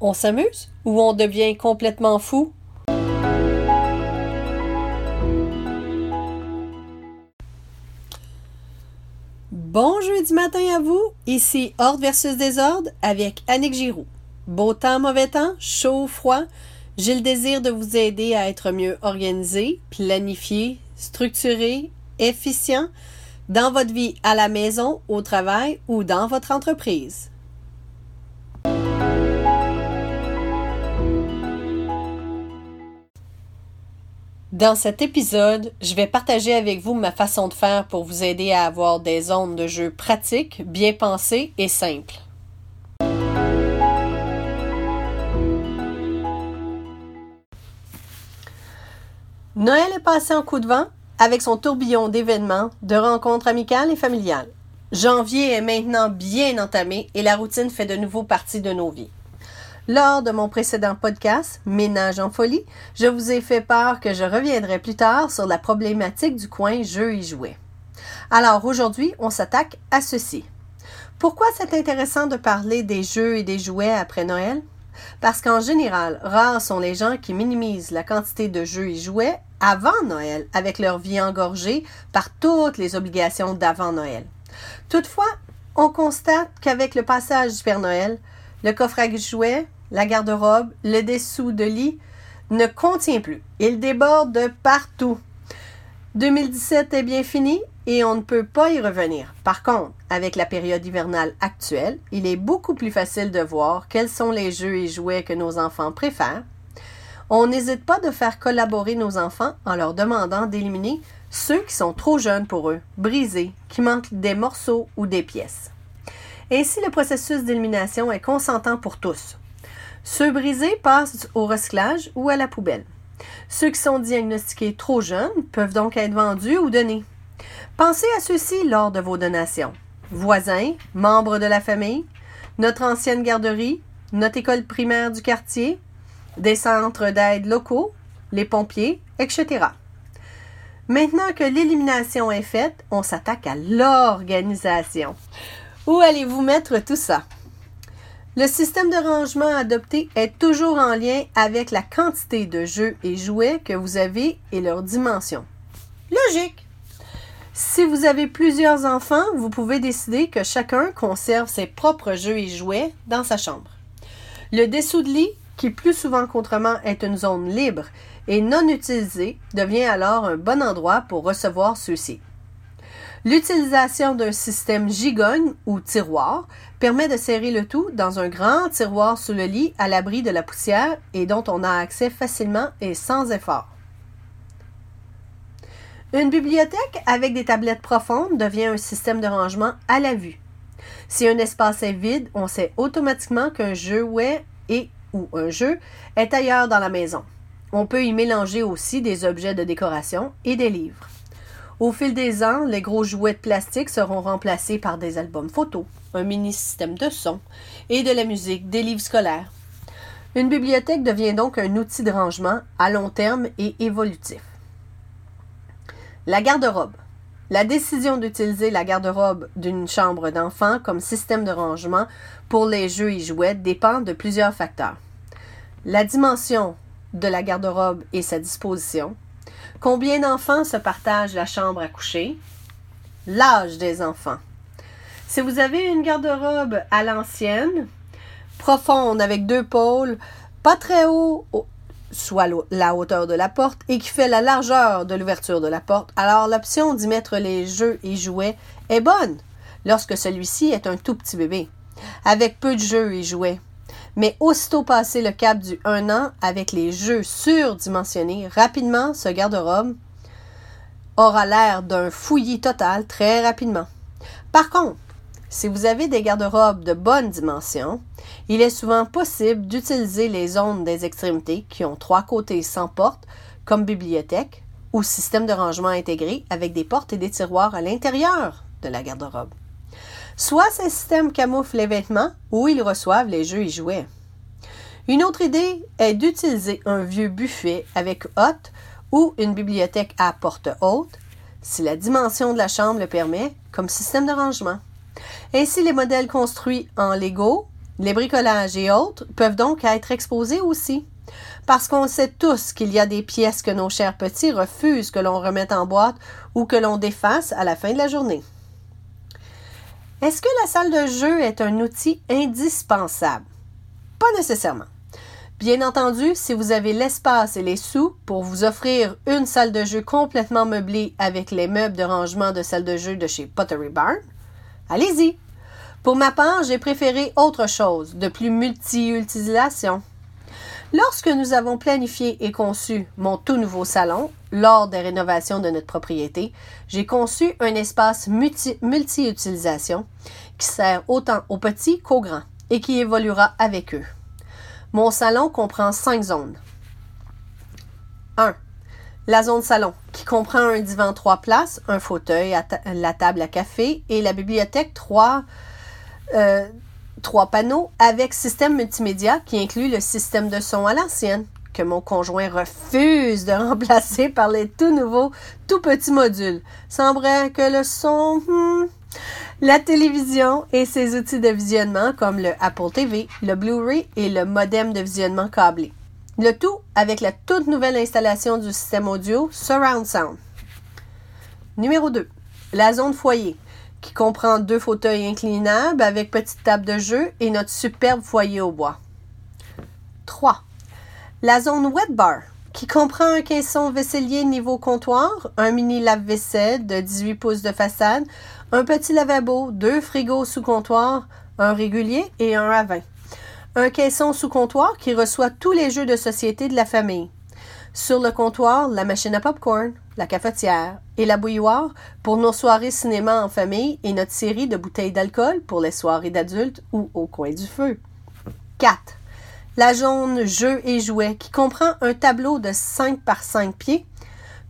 On s'amuse ou on devient complètement fou? Bon jeudi matin à vous, ici Ordre versus Désordre avec Annick Giroux. Beau temps, mauvais temps, chaud, froid, j'ai le désir de vous aider à être mieux organisé, planifié, structuré, efficient dans votre vie à la maison, au travail ou dans votre entreprise. Dans cet épisode, je vais partager avec vous ma façon de faire pour vous aider à avoir des zones de jeu pratiques, bien pensées et simples. Noël est passé en coup de vent avec son tourbillon d'événements, de rencontres amicales et familiales. Janvier est maintenant bien entamé et la routine fait de nouveau partie de nos vies. Lors de mon précédent podcast, Ménage en folie, je vous ai fait part que je reviendrai plus tard sur la problématique du coin jeux et jouets. Alors aujourd'hui, on s'attaque à ceci. Pourquoi c'est intéressant de parler des jeux et des jouets après Noël? Parce qu'en général, rares sont les gens qui minimisent la quantité de jeux et jouets avant Noël avec leur vie engorgée par toutes les obligations d'avant Noël. Toutefois, on constate qu'avec le passage du Père Noël, le coffre à jouets, la garde-robe, le dessous de lit ne contient plus. Il déborde de partout. 2017 est bien fini et on ne peut pas y revenir. Par contre, avec la période hivernale actuelle, il est beaucoup plus facile de voir quels sont les jeux et jouets que nos enfants préfèrent. On n'hésite pas de faire collaborer nos enfants en leur demandant d'éliminer ceux qui sont trop jeunes pour eux, brisés, qui manquent des morceaux ou des pièces. Ainsi, le processus d'élimination est consentant pour tous. Ceux brisés passent au recyclage ou à la poubelle. Ceux qui sont diagnostiqués trop jeunes peuvent donc être vendus ou donnés. Pensez à ceux-ci lors de vos donations. Voisins, membres de la famille, notre ancienne garderie, notre école primaire du quartier, des centres d'aide locaux, les pompiers, etc. Maintenant que l'élimination est faite, on s'attaque à l'organisation. Où allez-vous mettre tout ça? Le système de rangement adopté est toujours en lien avec la quantité de jeux et jouets que vous avez et leur dimension. Logique! Si vous avez plusieurs enfants, vous pouvez décider que chacun conserve ses propres jeux et jouets dans sa chambre. Le dessous de lit, qui plus souvent qu'autrement est une zone libre et non utilisée, devient alors un bon endroit pour recevoir ceux-ci. L'utilisation d'un système gigogne ou tiroir permet de serrer le tout dans un grand tiroir sous le lit à l'abri de la poussière et dont on a accès facilement et sans effort. Une bibliothèque avec des tablettes profondes devient un système de rangement à la vue. Si un espace est vide, on sait automatiquement qu'un jouet et ou un jeu est ailleurs dans la maison. On peut y mélanger aussi des objets de décoration et des livres. Au fil des ans, les gros jouets de plastique seront remplacés par des albums photos, un mini système de son et de la musique, des livres scolaires. Une bibliothèque devient donc un outil de rangement à long terme et évolutif. La garde-robe. La décision d'utiliser la garde-robe d'une chambre d'enfant comme système de rangement pour les jeux et jouets dépend de plusieurs facteurs. La dimension de la garde-robe et sa disposition, combien d'enfants se partagent la chambre à coucher, l'âge des enfants. Si vous avez une garde-robe à l'ancienne, profonde avec deux pôles, pas très haut soit la hauteur de la porte et qui fait la largeur de l'ouverture de la porte, alors l'option d'y mettre les jeux et jouets est bonne lorsque celui-ci est un tout petit bébé, avec peu de jeux et jouets. Mais aussitôt passé le cap du 1 an avec les jeux surdimensionnés, rapidement ce garde-robe aura l'air d'un fouillis total très rapidement. Par contre, si vous avez des garde-robes de bonne dimension, il est souvent possible d'utiliser les zones des extrémités qui ont trois côtés sans porte, comme bibliothèque ou système de rangement intégré avec des portes et des tiroirs à l'intérieur de la garde-robe. Soit ces systèmes camouflent les vêtements ou ils reçoivent les jeux et jouets. Une autre idée est d'utiliser un vieux buffet avec hotte ou une bibliothèque à porte haute, si la dimension de la chambre le permet, comme système de rangement. Ainsi, les modèles construits en Lego Les bricolages et autres peuvent donc être exposés aussi. Parce qu'on sait tous qu'il y a des pièces que nos chers petits refusent que l'on remette en boîte ou que l'on défasse à la fin de la journée. Est-ce que la salle de jeu est un outil indispensable? Pas nécessairement. Bien entendu, si vous avez l'espace et les sous pour vous offrir une salle de jeu complètement meublée avec les meubles de rangement de salle de jeu de chez Pottery Barn, allez-y. Pour ma part, j'ai préféré autre chose, de plus multi-utilisation. Lorsque nous avons planifié et conçu mon tout nouveau salon, lors des rénovations de notre propriété, j'ai conçu un espace multi-utilisation qui sert autant aux petits qu'aux grands et qui évoluera avec eux. Mon salon comprend cinq zones. 1. La zone salon, qui comprend un divan trois places, un fauteuil, la table à café et la bibliothèque trois, euh, trois panneaux avec système multimédia qui inclut le système de son à l'ancienne, que mon conjoint refuse de remplacer par les tout nouveaux, tout petits modules. Semblerait que le son... Hmm, la télévision et ses outils de visionnement comme le Apple TV, le Blu-ray et le modem de visionnement câblé. Le tout avec la toute nouvelle installation du système audio Surround Sound. Numéro 2. La zone foyer, qui comprend deux fauteuils inclinables avec petite table de jeu et notre superbe foyer au bois. 3. La zone wet bar, qui comprend un caisson vaisselier niveau comptoir, un mini lave-vaisselle de 18 pouces de façade, un petit lavabo, deux frigos sous comptoir, un régulier et un à. Un caisson sous comptoir qui reçoit tous les jeux de société de la famille. Sur le comptoir, la machine à popcorn, la cafetière et la bouilloire pour nos soirées cinéma en famille et notre série de bouteilles d'alcool pour les soirées d'adultes ou au coin du feu. 4. La zone jeux et jouets qui comprend un tableau de 5 par 5 pieds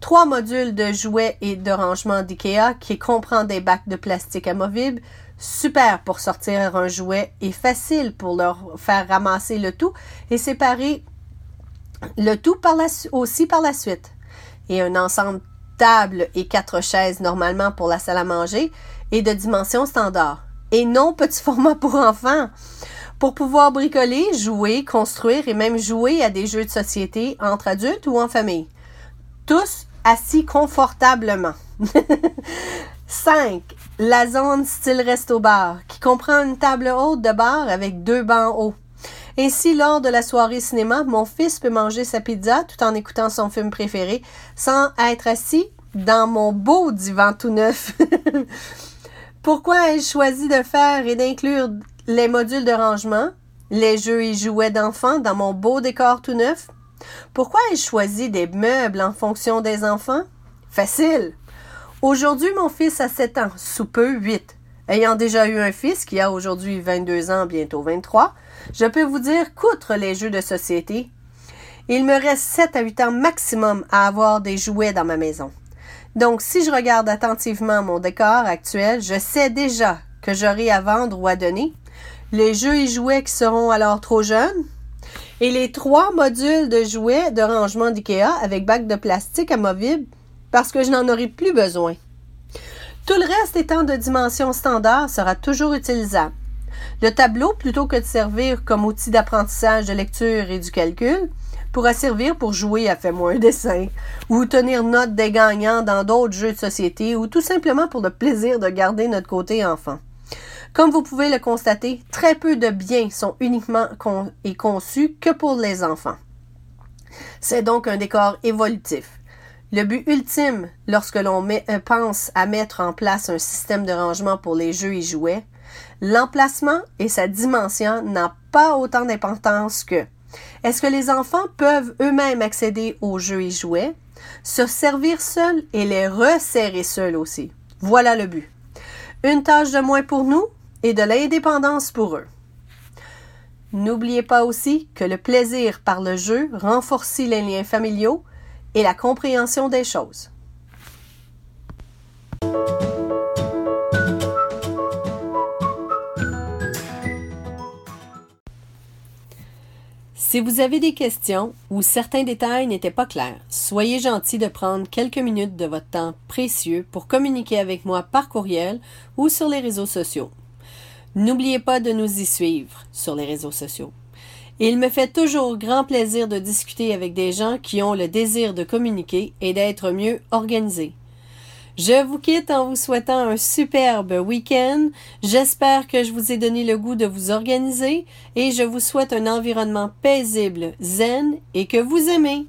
trois modules de jouets et de rangement d'IKEA qui comprend des bacs de plastique amovibles, super pour sortir un jouet et facile pour leur faire ramasser le tout et séparer le tout aussi par la suite. Et un ensemble table et quatre chaises normalement pour la salle à manger et de dimension standard. Et non petit format pour enfants. Pour pouvoir bricoler, jouer, construire et même jouer à des jeux de société entre adultes ou en famille. Tous assis confortablement. 5. La zone style resto-bar, qui comprend une table haute de bar avec deux bancs hauts. Ainsi, lors de la soirée cinéma, mon fils peut manger sa pizza tout en écoutant son film préféré sans être assis dans mon beau divan tout neuf. Pourquoi ai-je choisi de faire et d'inclure les modules de rangement, les jeux et jouets d'enfants dans mon beau décor tout neuf? Pourquoi ai-je choisi des meubles en fonction des enfants? Facile. Aujourd'hui, mon fils a 7 ans, sous peu 8. Ayant déjà eu un fils qui a aujourd'hui 22 ans, bientôt 23, je peux vous dire qu'outre les jeux de société, il me reste 7 à 8 ans maximum à avoir des jouets dans ma maison. Donc, si je regarde attentivement mon décor actuel, je sais déjà que j'aurai à vendre ou à donner. Les jeux et jouets qui seront alors trop jeunes, et les trois modules de jouets de rangement d'IKEA avec bac de plastique amovible parce que je n'en aurai plus besoin. Tout le reste étant de dimension standard sera toujours utilisable. Le tableau, plutôt que de servir comme outil d'apprentissage de lecture et du calcul, pourra servir pour jouer à Fais-moi un dessin, ou tenir note des gagnants dans d'autres jeux de société, ou tout simplement pour le plaisir de garder notre côté enfant. Comme vous pouvez le constater, très peu de biens sont uniquement conçus que pour les enfants. C'est donc un décor évolutif. Le but ultime, lorsque l'on pense à mettre en place un système de rangement pour les jeux et jouets, l'emplacement et sa dimension n'ont pas autant d'importance que est-ce que les enfants peuvent eux-mêmes accéder aux jeux et jouets, se servir seuls et les resserrer seuls aussi? Voilà le but. Une tâche de moins pour nous, et de l'indépendance pour eux. N'oubliez pas aussi que le plaisir par le jeu renforce les liens familiaux et la compréhension des choses. Si vous avez des questions ou certains détails n'étaient pas clairs, soyez gentil de prendre quelques minutes de votre temps précieux pour communiquer avec moi par courriel ou sur les réseaux sociaux. N'oubliez pas de nous y suivre sur les réseaux sociaux. Il me fait toujours grand plaisir de discuter avec des gens qui ont le désir de communiquer et d'être mieux organisés. Je vous quitte en vous souhaitant un superbe week-end. J'espère que je vous ai donné le goût de vous organiser et je vous souhaite un environnement paisible, zen et que vous aimez.